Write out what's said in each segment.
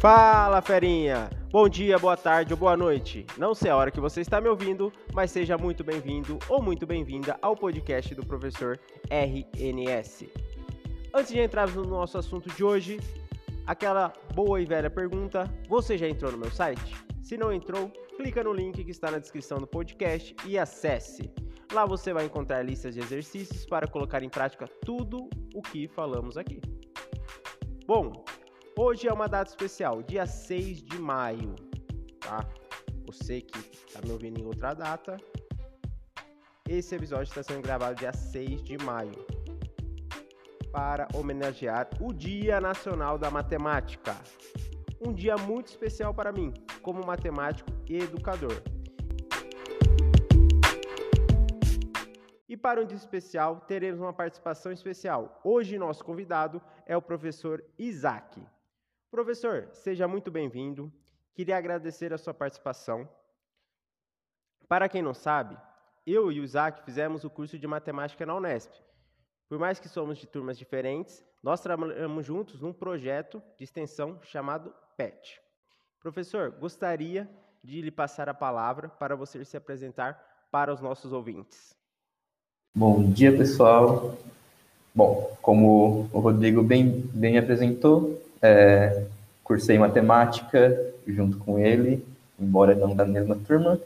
Fala, ferinha! Bom dia, boa tarde ou boa noite. Não sei a hora que você está me ouvindo, mas seja muito bem-vindo ou muito bem-vinda ao podcast do professor RNS. Antes de entrarmos no nosso assunto de hoje, aquela boa e velha pergunta: você já entrou no meu site? Se não entrou, clica no link que está na descrição do podcast e acesse. Lá você vai encontrar listas de exercícios para colocar em prática tudo o que falamos aqui. Bom, Hoje é uma data especial, dia 6 de maio, tá? Você que está me ouvindo em outra data, esse episódio está sendo gravado dia 6 de maio para homenagear o Dia Nacional da Matemática. Um dia muito especial para mim, como matemático e educador. E para um dia especial, teremos uma participação especial. Hoje, nosso convidado é o professor Isaac. Professor, seja muito bem-vindo. Queria agradecer a sua participação. Para quem não sabe, eu e o Isaac fizemos o curso de matemática na Unesp. Por mais que somos de turmas diferentes, nós trabalhamos juntos num projeto de extensão chamado PET. Professor, gostaria de lhe passar a palavra para você se apresentar para os nossos ouvintes. Bom dia, pessoal. Bom, como o Rodrigo bem, bem apresentou, é, cursei matemática junto com ele, embora não da mesma turma.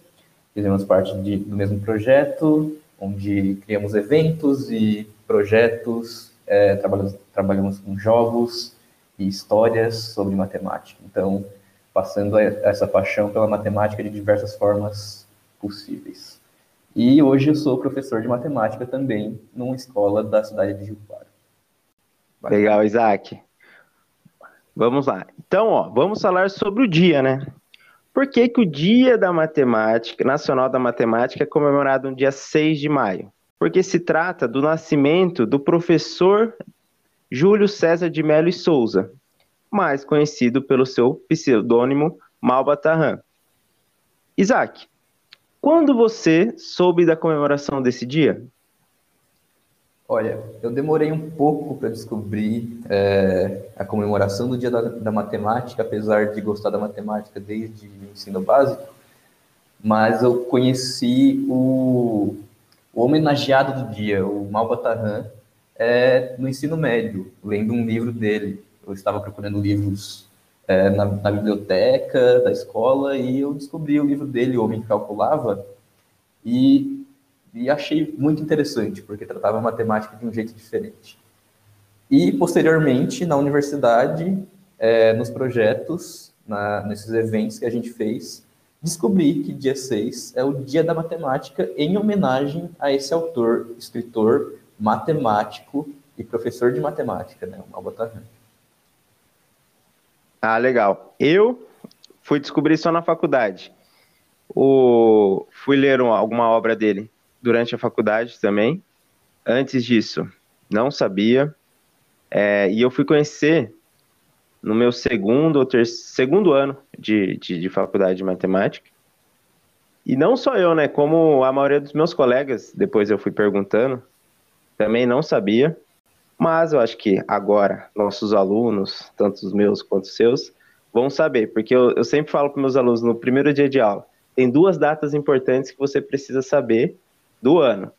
Fizemos parte de, do mesmo projeto, onde criamos eventos e projetos, é, trabalhamos, trabalhamos com jogos e histórias sobre matemática. Então, passando essa paixão pela matemática de diversas formas possíveis. E hoje eu sou professor de matemática também numa escola da cidade de Rio Claro. Legal, Isaac. Vamos lá. Então, ó, vamos falar sobre o dia, né? Por que, que o Dia da Matemática, Nacional da Matemática, é comemorado no dia 6 de maio? Porque se trata do nascimento do professor Júlio César de Mello e Souza, mais conhecido pelo seu pseudônimo Malbatarran. Isaac, quando você soube da comemoração desse dia? Olha, eu demorei um pouco para descobrir é, a comemoração do Dia da, da, Matemática, apesar de gostar da matemática desde o ensino básico, mas eu conheci o, o homenageado do dia, o Malbatarran, é, no ensino médio, lendo um livro dele. Eu estava procurando livros é, na, na, biblioteca da escola e eu descobri o livro dele, O Homem que Calculava, e e achei muito interessante, porque tratava matemática de um jeito diferente. E, posteriormente, na universidade, é, nos projetos, na, nesses eventos que a gente fez, descobri que dia 6 é o Dia da Matemática em homenagem a esse autor, escritor, matemático e professor de matemática, né, o Malbatarran. Ah, legal. Eu fui descobrir só na faculdade. O... Fui ler uma, alguma obra dele durante a faculdade também. Antes disso, não sabia. É, e eu fui conhecer no meu segundo ou terceiro, segundo ano de, de, de, faculdade de matemática. E não só eu, né? Como a maioria dos meus colegas, depois eu fui perguntando, também não sabia. Mas eu acho que agora nossos alunos, tanto os meus quanto os seus, vão saber, porque eu, eu sempre falo para meus alunos no primeiro dia de aula: tem duas datas importantes que você precisa saber do ano.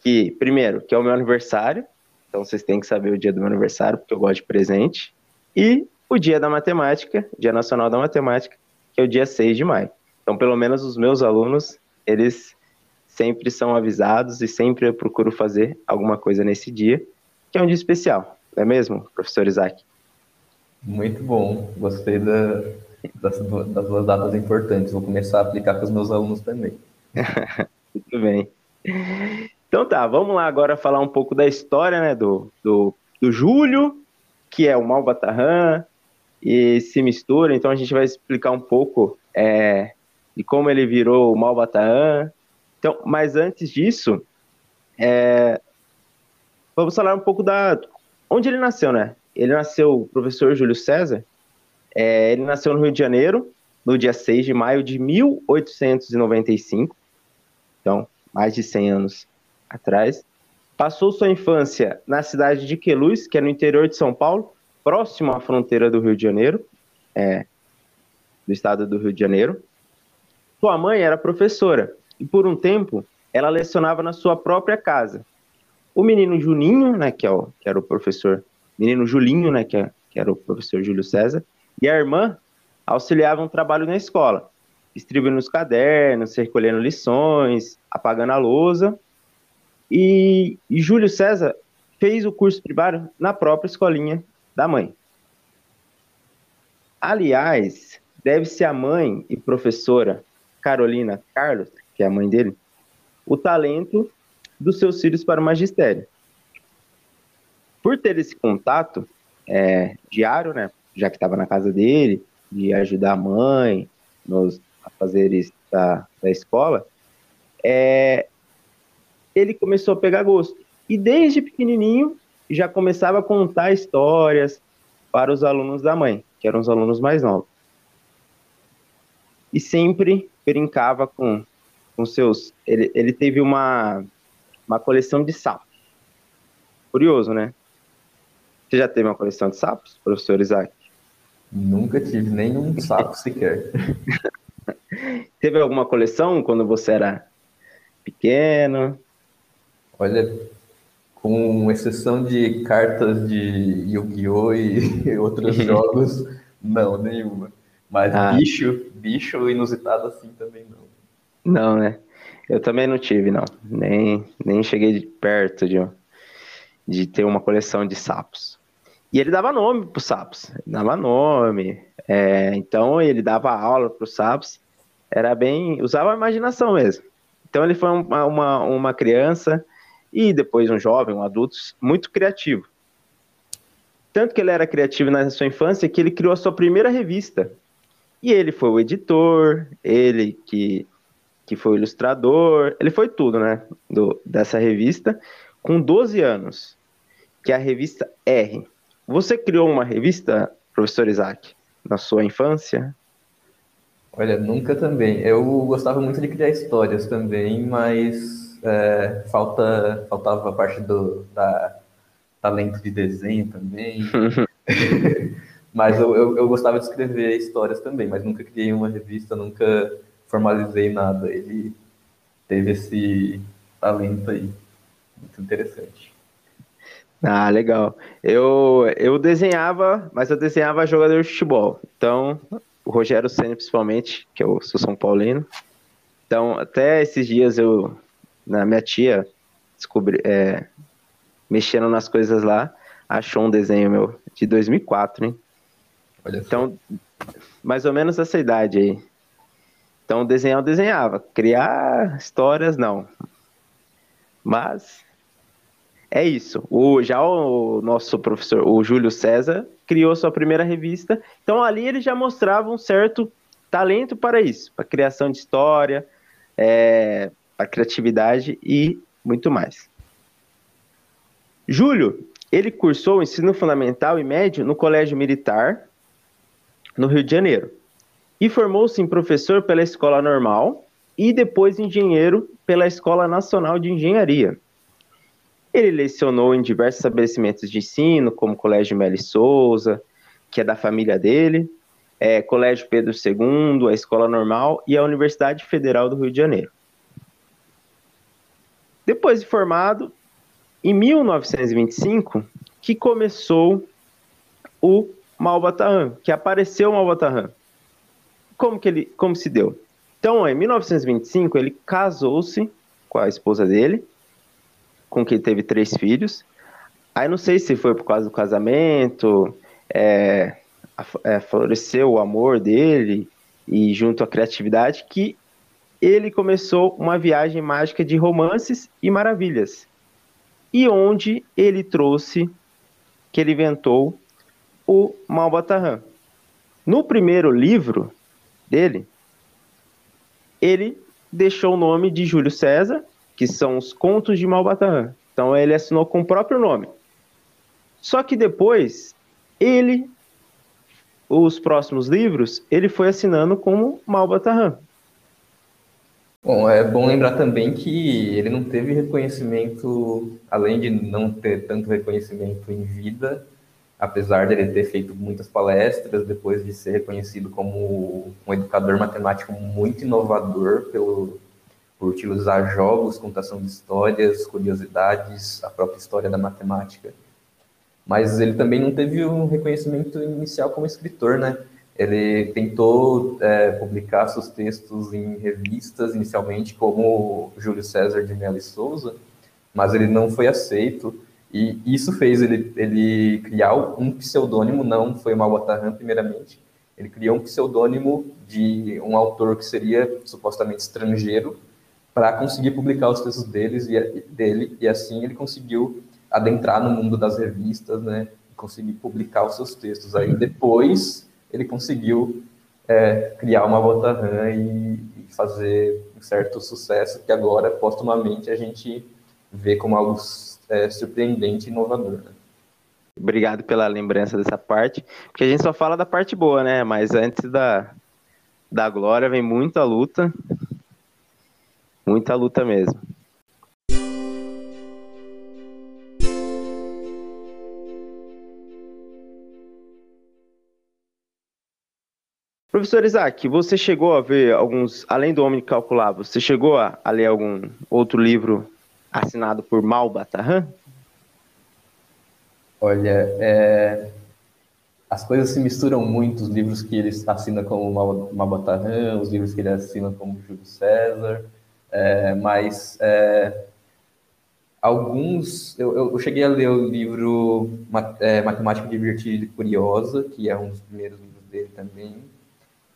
Que, primeiro, que é o meu aniversário. Então vocês têm que saber o dia do meu aniversário, porque eu gosto de presente. E o dia da matemática, Dia Nacional da Matemática, que é o dia 6 de maio. Então, pelo menos os meus alunos, eles sempre são avisados e sempre eu procuro fazer alguma coisa nesse dia, que é um dia especial. Não é mesmo, professor Isaac? Muito bom. Gostei da, das, das duas datas importantes. Vou começar a aplicar com os meus alunos também. Muito bem. Então tá, vamos lá agora falar um pouco da história né, do, do, do Júlio, que é o Malbatarran, e se mistura. Então a gente vai explicar um pouco é, de como ele virou o Malbatarran. Então, mas antes disso, é, vamos falar um pouco da onde ele nasceu, né? Ele nasceu, professor Júlio César, é, ele nasceu no Rio de Janeiro, no dia 6 de maio de 1895 então mais de 100 anos atrás. Passou sua infância na cidade de Queluz, que é no interior de São Paulo, próximo à fronteira do Rio de Janeiro. é, do estado do Rio de Janeiro. Sua mãe era professora e por um tempo ela lecionava na sua própria casa. O menino Juninho, né, que, é o, que era o professor, menino Julinho, né, que, é, que era o professor Júlio César, e a irmã auxiliavam o trabalho na escola, distribuindo os cadernos, recolhendo lições, apagando a lousa. E, e Júlio César fez o curso primário na própria escolinha da mãe. Aliás, deve-se à mãe e professora Carolina Carlos, que é a mãe dele, o talento dos seus filhos para o magistério. Por ter esse contato é, diário, né, já que estava na casa dele, de ajudar a mãe nos afazeres da, da escola, é, ele começou a pegar gosto. E desde pequenininho já começava a contar histórias para os alunos da mãe, que eram os alunos mais novos. E sempre brincava com, com seus. Ele, ele teve uma, uma coleção de sapos. Curioso, né? Você já teve uma coleção de sapos, professor Isaac? Nunca tive nenhum sapo sequer. teve alguma coleção quando você era pequeno? Olha, com exceção de cartas de Yu-Gi-Oh! e outros jogos, não, nenhuma. Mas ah. bicho, bicho inusitado assim também não. Não, né? Eu também não tive, não. Nem, nem cheguei perto de, de ter uma coleção de sapos. E ele dava nome para os sapos, dava nome. É, então ele dava aula para os sapos. Era bem. usava a imaginação mesmo. Então ele foi uma, uma, uma criança e depois um jovem, um adulto, muito criativo. Tanto que ele era criativo na sua infância que ele criou a sua primeira revista. E ele foi o editor, ele que, que foi o ilustrador, ele foi tudo, né, do, dessa revista, com 12 anos, que é a revista R. Você criou uma revista, professor Isaac, na sua infância? Olha, nunca também. Eu gostava muito de criar histórias também, mas é, falta, faltava a parte do da talento de desenho também. mas eu, eu, eu, gostava de escrever histórias também, mas nunca criei uma revista, nunca formalizei nada. Ele teve esse talento aí. Muito interessante. Ah, legal. Eu, eu desenhava, mas eu desenhava jogador de futebol. Então, o Rogério Senna, principalmente, que eu sou São Paulino. Então, até esses dias eu na minha tia descobri, é, mexendo nas coisas lá, achou um desenho meu de 2004, hein? Olha então, mais ou menos essa idade aí. Então, desenhar eu desenhava. Criar histórias, não. Mas é isso. O, já o nosso professor, o Júlio César, criou sua primeira revista. Então, ali ele já mostrava um certo talento para isso, para criação de história, é, a criatividade e muito mais. Júlio, ele cursou o ensino fundamental e médio no Colégio Militar, no Rio de Janeiro, e formou-se em professor pela Escola Normal e depois engenheiro pela Escola Nacional de Engenharia. Ele lecionou em diversos estabelecimentos de ensino, como Colégio Meli Souza, que é da família dele, é, Colégio Pedro II, a Escola Normal e a Universidade Federal do Rio de Janeiro. Depois de formado, em 1925, que começou o Malbataan, que apareceu o Malbataan. Como que ele, como se deu? Então, em 1925, ele casou-se com a esposa dele, com quem teve três filhos. Aí não sei se foi por causa do casamento, é, é, floresceu o amor dele e junto à criatividade que ele começou uma viagem mágica de romances e maravilhas. E onde ele trouxe, que ele inventou, o Malbatarran. No primeiro livro dele, ele deixou o nome de Júlio César, que são os Contos de Malbatarran. Então ele assinou com o próprio nome. Só que depois, ele, os próximos livros, ele foi assinando como Malbatarran. Bom, é bom lembrar também que ele não teve reconhecimento, além de não ter tanto reconhecimento em vida, apesar dele ter feito muitas palestras, depois de ser reconhecido como um educador matemático muito inovador pelo, por utilizar jogos, contação de histórias, curiosidades, a própria história da matemática. Mas ele também não teve um reconhecimento inicial como escritor, né? Ele tentou é, publicar seus textos em revistas, inicialmente como Júlio César de Mello e Souza, mas ele não foi aceito. E isso fez ele, ele criar um pseudônimo, não foi Malbatarran, primeiramente. Ele criou um pseudônimo de um autor que seria supostamente estrangeiro para conseguir publicar os textos deles e, dele, e assim ele conseguiu adentrar no mundo das revistas, né? Conseguir publicar os seus textos. Aí depois ele conseguiu é, criar uma Botarran e, e fazer um certo sucesso que agora, postumamente, a gente vê como algo é, surpreendente e inovador. Né? Obrigado pela lembrança dessa parte, porque a gente só fala da parte boa, né? Mas antes da, da glória vem muita luta, muita luta mesmo. Professor Isaac, você chegou a ver alguns, além do Homem Calculável, você chegou a, a ler algum outro livro assinado por Mal Batarran? Olha, é... as coisas se misturam muito, os livros que ele assina como Mal, Batarran, os livros que ele assina como Júlio César, é... mas é... alguns, eu, eu, cheguei a ler o livro é, Matemática Divertida e Curiosa, que é um dos primeiros livros dele também,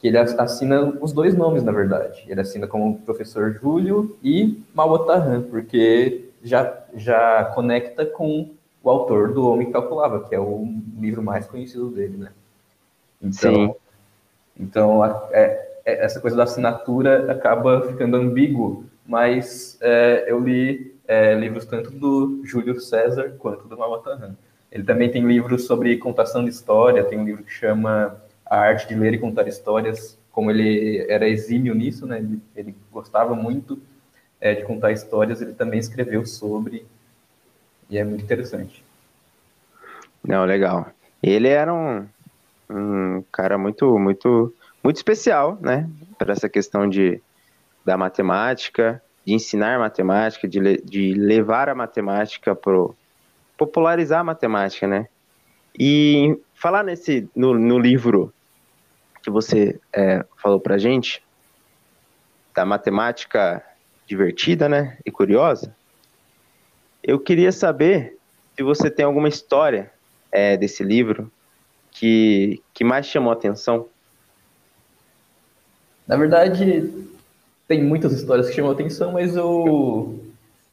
que ele assina os dois nomes, na verdade. Ele assina como professor Júlio e Maotarran, porque já, já conecta com o autor do Homem que Calculava, que é o livro mais conhecido dele, né? Então, Sim. então a, é, é, essa coisa da assinatura acaba ficando ambíguo, mas é, eu li é, livros tanto do Júlio César quanto do Maotarran. Ele também tem livros sobre contação de história, tem um livro que chama a arte de ler e contar histórias, como ele era exímio nisso, né? Ele, ele gostava muito é, de contar histórias, ele também escreveu sobre, e é muito interessante. Não, legal. Ele era um, um cara muito, muito, muito especial, né? Para essa questão de, da matemática, de ensinar matemática, de, de levar a matemática para popularizar a matemática, né? E falar nesse no, no livro que você é, falou para gente da matemática divertida, né, e curiosa, eu queria saber se você tem alguma história é, desse livro que, que mais chamou a atenção. Na verdade, tem muitas histórias que chamam a atenção, mas eu,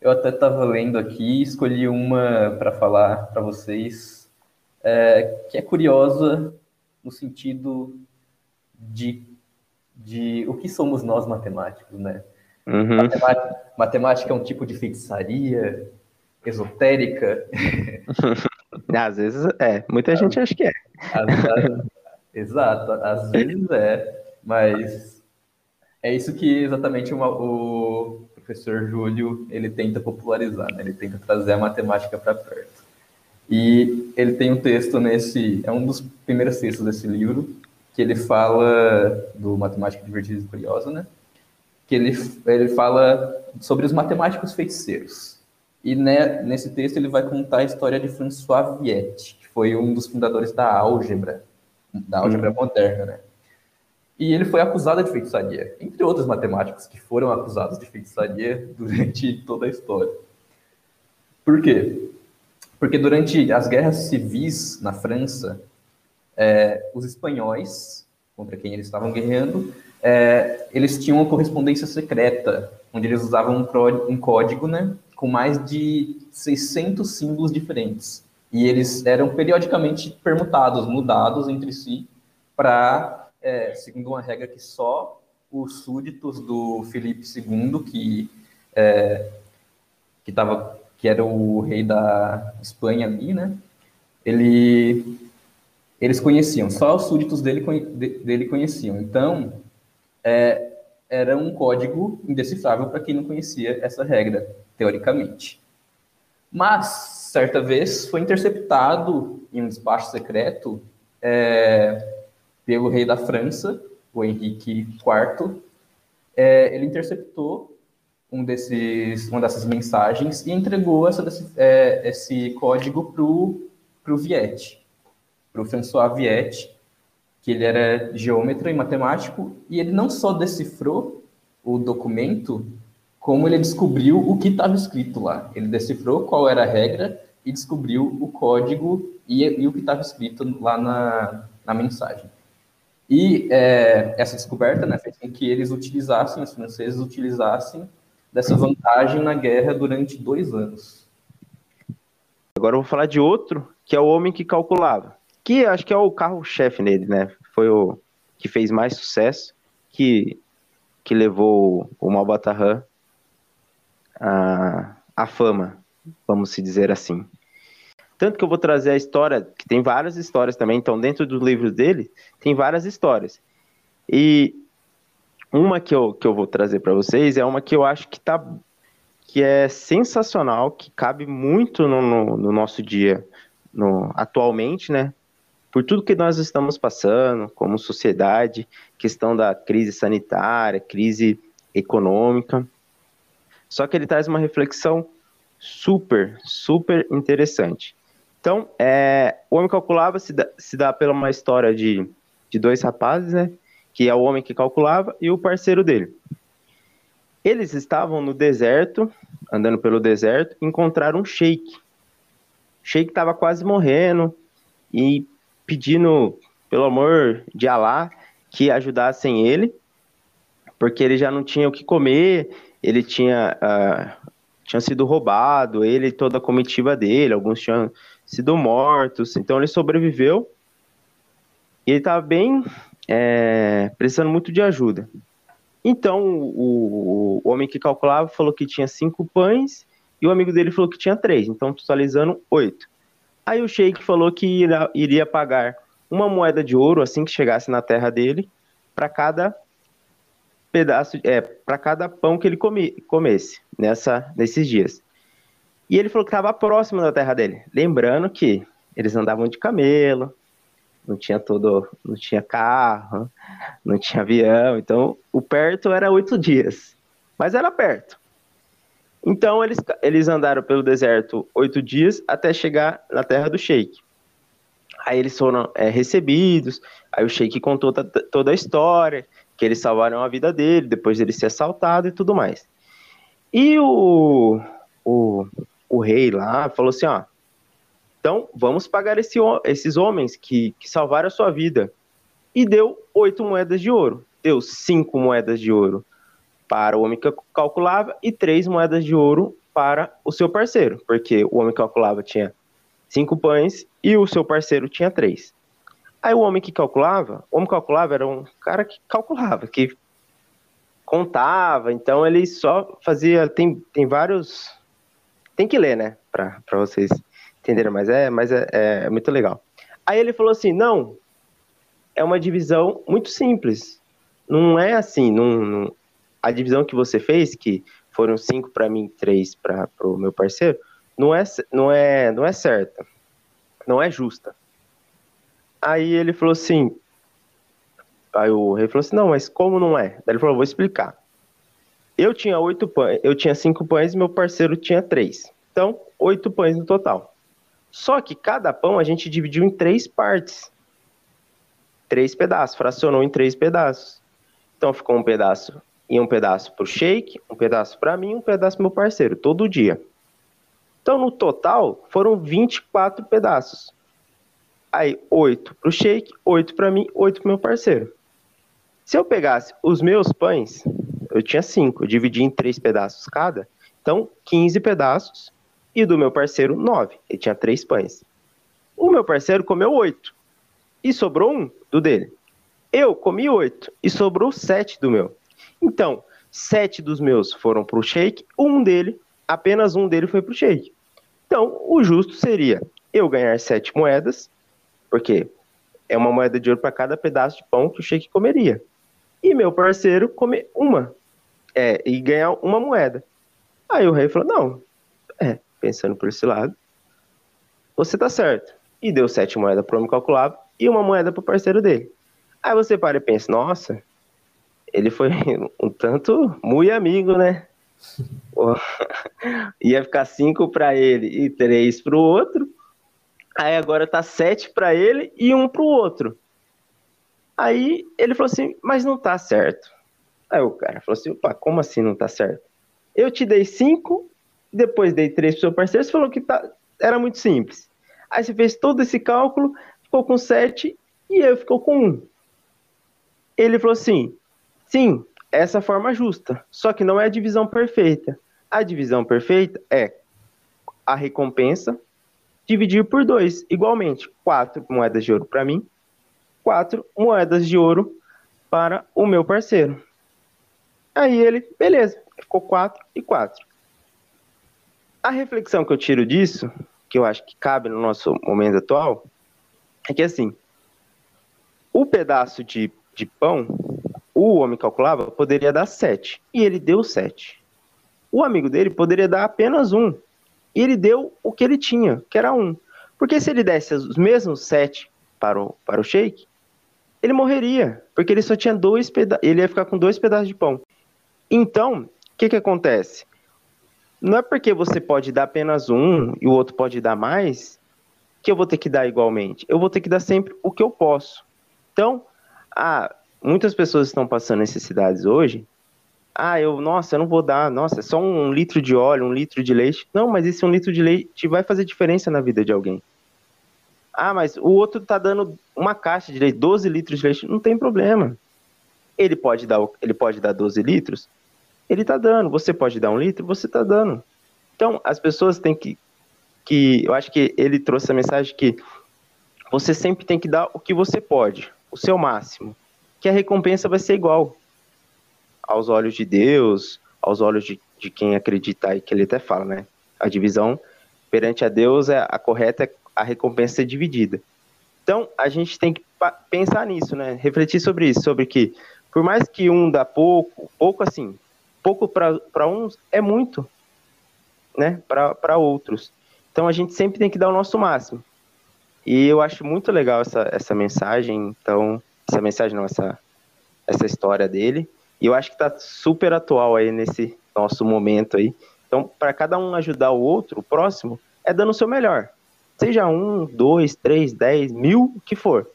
eu até estava lendo aqui, escolhi uma para falar para vocês, é, que é curiosa no sentido de, de o que somos nós matemáticos, né? Uhum. Matemática, matemática, é um tipo de feitiçaria esotérica. Às vezes é, muita gente acha que é. Às, exato, às vezes é, mas é isso que exatamente uma, o professor Júlio ele tenta popularizar, né? ele tenta trazer a matemática para perto. E ele tem um texto nesse, é um dos primeiros textos desse livro, que ele fala do Matemática Divertida e Curiosa, né? Que ele, ele fala sobre os matemáticos feiticeiros. E né, nesse texto ele vai contar a história de François Viette, que foi um dos fundadores da álgebra, da álgebra uhum. moderna, né? E ele foi acusado de feitiçaria, entre outros matemáticos que foram acusados de feitiçaria durante toda a história. Por quê? Porque durante as guerras civis na França, é, os espanhóis, contra quem eles estavam guerreando, é, eles tinham uma correspondência secreta, onde eles usavam um, um código, né, com mais de 600 símbolos diferentes. E eles eram periodicamente permutados, mudados entre si, para, é, segundo uma regra que só os súditos do Felipe II, que, é, que, tava, que era o rei da Espanha ali, né, ele eles conheciam, só os súditos dele, dele conheciam. Então, é, era um código indecifrável para quem não conhecia essa regra, teoricamente. Mas, certa vez foi interceptado em um despacho secreto é, pelo rei da França, o Henrique IV. É, ele interceptou um desses, uma dessas mensagens e entregou essa, é, esse código para o Viette, para o François Viette, que ele era geômetra e matemático, e ele não só decifrou o documento, como ele descobriu o que estava escrito lá. Ele decifrou qual era a regra e descobriu o código e, e o que estava escrito lá na, na mensagem. E é, essa descoberta né, fez com que eles utilizassem, os franceses utilizassem dessa vantagem na guerra durante dois anos. Agora eu vou falar de outro, que é o homem que calculava. Que acho que é o carro-chefe nele, né? Foi o que fez mais sucesso, que, que levou o Malbatarran a, a fama, vamos se dizer assim. Tanto que eu vou trazer a história, que tem várias histórias também, então dentro dos livros dele tem várias histórias. E uma que eu, que eu vou trazer para vocês é uma que eu acho que tá que é sensacional, que cabe muito no, no, no nosso dia, no, atualmente, né? Por tudo que nós estamos passando, como sociedade, questão da crise sanitária, crise econômica. Só que ele traz uma reflexão super, super interessante. Então, é, o Homem Calculava se dá, se dá pela uma história de, de dois rapazes, né? Que é o homem que calculava e o parceiro dele. Eles estavam no deserto, andando pelo deserto, encontraram um sheik. O sheik estava quase morrendo e pedindo, pelo amor de Alá, que ajudassem ele, porque ele já não tinha o que comer ele tinha, uh, tinha sido roubado, ele e toda a comitiva dele, alguns tinham sido mortos, então ele sobreviveu e ele estava bem é, precisando muito de ajuda. Então o, o, homem que calculava falou que tinha cinco pães e o amigo dele falou que tinha três, então totalizando oito. Aí o sheik falou que iria, pagar uma moeda de ouro assim que chegasse na terra dele para cada pedaço, é, para cada pão que ele come, comesse nessa, nesses dias. E ele falou que estava próximo da terra dele. Lembrando que eles andavam de camelo, não tinha todo, não tinha carro, não tinha avião, então o perto era oito dias, mas era perto. Então eles, eles andaram pelo deserto oito dias até chegar na terra do Sheik. Aí eles foram é, recebidos, aí o Sheik contou toda a história, que eles salvaram a vida dele, depois dele ser assaltado e tudo mais. E o, o, o rei lá falou assim, ó, então vamos pagar esse, esses homens que, que salvaram a sua vida. E deu oito moedas de ouro. Deu cinco moedas de ouro para o homem que calculava e três moedas de ouro para o seu parceiro, porque o homem que calculava tinha cinco pães e o seu parceiro tinha três. Aí o homem que calculava, o homem que calculava era um cara que calculava, que contava, então ele só fazia, tem, tem vários, tem que ler, né, para vocês entenderem, mas é, mas é, é muito legal. Aí ele falou assim, não, é uma divisão muito simples, não é assim, não, não a divisão que você fez, que foram cinco para mim, três para o meu parceiro, não é, não é, não é certa, não é justa. Aí ele falou assim. Aí o rei falou assim: não, mas como não é? Daí ele falou: vou explicar. Eu tinha oito pães, eu tinha cinco pães e meu parceiro tinha três. Então, oito pães no total. Só que cada pão a gente dividiu em três partes. Três pedaços, fracionou em três pedaços. Então ficou um pedaço e um pedaço pro shake, um pedaço para mim, um pedaço pro meu parceiro, todo dia. Então, no total, foram 24 pedaços. Aí, oito para o shake, oito para mim, oito para meu parceiro. Se eu pegasse os meus pães, eu tinha cinco, eu dividi em três pedaços cada, então 15 pedaços, e do meu parceiro, nove. Ele tinha três pães. O meu parceiro comeu oito, e sobrou um do dele. Eu comi oito, e sobrou sete do meu. Então, sete dos meus foram para o shake, um dele, apenas um dele foi para o shake. Então, o justo seria eu ganhar sete moedas porque é uma moeda de ouro para cada pedaço de pão que o Sheik comeria. E meu parceiro comer uma. É, e ganhar uma moeda. Aí o rei falou: não, é, pensando por esse lado, você tá certo. E deu sete moedas pro homem calculável e uma moeda pro parceiro dele. Aí você para e pensa, nossa, ele foi um tanto muito amigo, né? Ia ficar cinco para ele e três para o outro. Aí agora tá sete para ele e um para o outro. Aí ele falou assim, mas não tá certo. Aí o cara falou assim, opa, como assim não tá certo? Eu te dei cinco, depois dei três pro seu parceiro, você falou que tá, era muito simples. Aí você fez todo esse cálculo, ficou com sete e eu ficou com um. Ele falou assim, sim, essa forma justa, só que não é a divisão perfeita. A divisão perfeita é a recompensa dividir por dois, igualmente, quatro moedas de ouro para mim, quatro moedas de ouro para o meu parceiro. Aí ele, beleza, ficou quatro e quatro. A reflexão que eu tiro disso, que eu acho que cabe no nosso momento atual, é que assim, o pedaço de, de pão o homem calculava poderia dar 7 e ele deu 7. O amigo dele poderia dar apenas um e ele deu o que ele tinha, que era um. Porque se ele desse os mesmos 7 para o, para o shake, ele morreria, porque ele só tinha dois pedaços, ele ia ficar com dois pedaços de pão. Então, o que, que acontece? Não é porque você pode dar apenas um e o outro pode dar mais que eu vou ter que dar igualmente. Eu vou ter que dar sempre o que eu posso. Então, ah, muitas pessoas estão passando necessidades hoje. Ah, eu, nossa, eu não vou dar, nossa, é só um litro de óleo, um litro de leite. Não, mas esse um litro de leite vai fazer diferença na vida de alguém. Ah, mas o outro tá dando uma caixa de leite, 12 litros de leite, não tem problema. Ele pode dar, ele pode dar 12 litros, ele tá dando. Você pode dar um litro, você tá dando. Então, as pessoas têm que, que, eu acho que ele trouxe a mensagem que você sempre tem que dar o que você pode, o seu máximo que a recompensa vai ser igual aos olhos de Deus, aos olhos de, de quem acredita, e que ele até fala, né? A divisão perante a Deus é a correta, a recompensa é dividida. Então, a gente tem que pensar nisso, né? Refletir sobre isso, sobre que, por mais que um dá pouco, pouco assim, pouco para uns é muito, né? Para outros. Então, a gente sempre tem que dar o nosso máximo. E eu acho muito legal essa, essa mensagem, então essa mensagem, não, essa, essa história dele. E eu acho que tá super atual aí nesse nosso momento aí. Então, para cada um ajudar o outro, o próximo, é dando o seu melhor. Seja um, dois, três, dez, mil, o que for.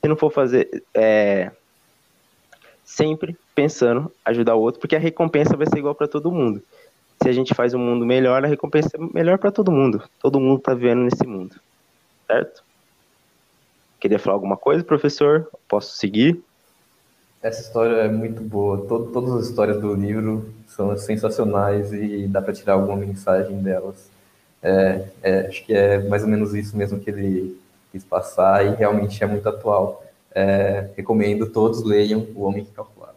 Se não for fazer, é, sempre pensando ajudar o outro, porque a recompensa vai ser igual para todo mundo. Se a gente faz um mundo melhor, a recompensa é melhor para todo mundo. Todo mundo está vivendo nesse mundo, certo? Queria falar alguma coisa, professor? Posso seguir? Essa história é muito boa. Todo, todas as histórias do livro são sensacionais e dá para tirar alguma mensagem delas. É, é, acho que é mais ou menos isso mesmo que ele quis passar e realmente é muito atual. É, recomendo todos leiam O Homem que Calculava.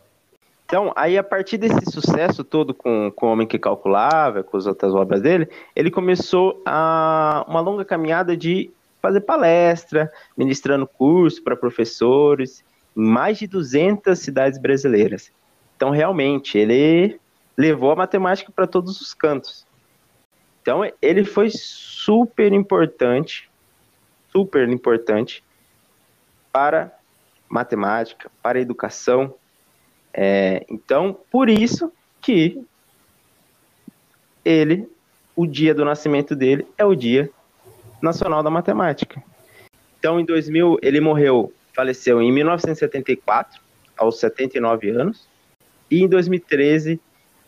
Então, aí a partir desse sucesso todo com, com O Homem que Calculava, com as outras obras dele, ele começou a, uma longa caminhada de fazer palestra, ministrando curso para professores em mais de 200 cidades brasileiras. Então, realmente, ele levou a matemática para todos os cantos. Então, ele foi super importante, super importante para matemática, para a educação. É, então, por isso que ele, o dia do nascimento dele é o dia Nacional da Matemática. Então, em 2000, ele morreu, faleceu em 1974, aos 79 anos. E em 2013,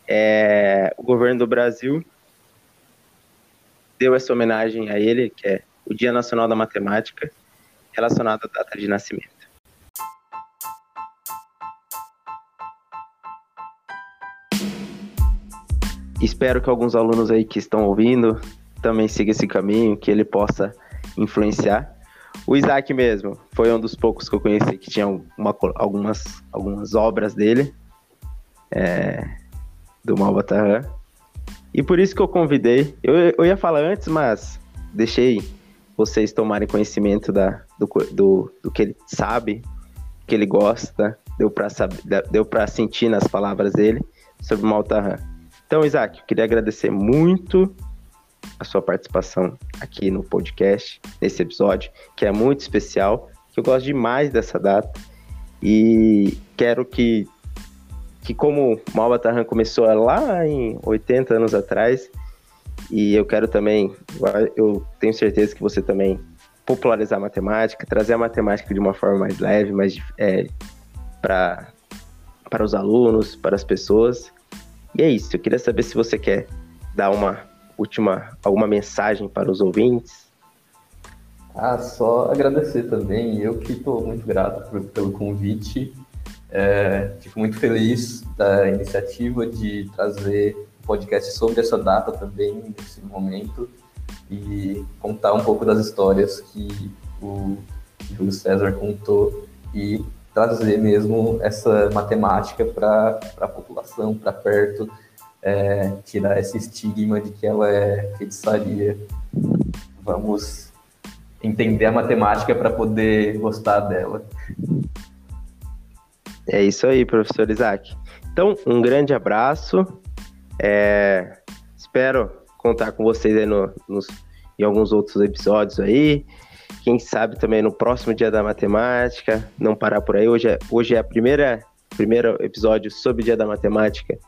é, o governo do Brasil deu essa homenagem a ele, que é o Dia Nacional da Matemática, relacionado à data de nascimento. Espero que alguns alunos aí que estão ouvindo também siga esse caminho, que ele possa influenciar. O Isaac mesmo foi um dos poucos que eu conheci que tinha uma, algumas, algumas obras dele, é, do Malbatarran. E por isso que eu convidei. Eu, eu ia falar antes, mas deixei vocês tomarem conhecimento da, do, do, do que ele sabe, que ele gosta, deu para sentir nas palavras dele sobre o Maltahan. Então, Isaac, eu queria agradecer muito a sua participação aqui no podcast, nesse episódio, que é muito especial, que eu gosto demais dessa data e quero que, que como Malba Tarran começou lá em 80 anos atrás, e eu quero também, eu tenho certeza que você também popularizar a matemática, trazer a matemática de uma forma mais leve, mais é, para para os alunos, para as pessoas. E é isso. Eu queria saber se você quer dar uma última alguma mensagem para os ouvintes. Ah, só agradecer também. Eu que estou muito grato por, pelo convite. É, fico muito feliz da iniciativa de trazer um podcast sobre essa data também, nesse momento, e contar um pouco das histórias que o Júlio César contou e trazer mesmo essa matemática para a população, para perto, é, tirar esse estigma de que ela é feitiçaria. Vamos entender a matemática para poder gostar dela. É isso aí, professor Isaac. Então, um grande abraço. É, espero contar com vocês aí no, nos, em alguns outros episódios aí. Quem sabe também no próximo dia da matemática, não parar por aí. Hoje é, hoje é a primeira primeiro episódio sobre o dia da matemática.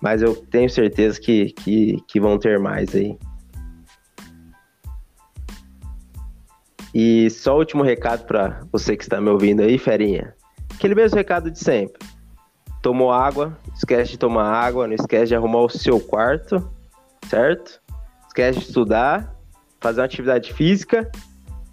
Mas eu tenho certeza que, que, que vão ter mais aí. E só o último recado para você que está me ouvindo aí, Ferinha. Aquele mesmo recado de sempre. Tomou água, esquece de tomar água, não esquece de arrumar o seu quarto, certo? Esquece de estudar fazer uma atividade física.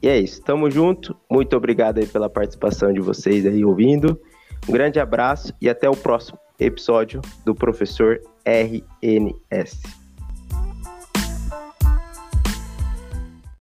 E é isso. Tamo junto. Muito obrigado aí pela participação de vocês aí ouvindo. Um grande abraço e até o próximo episódio do Professor RNS.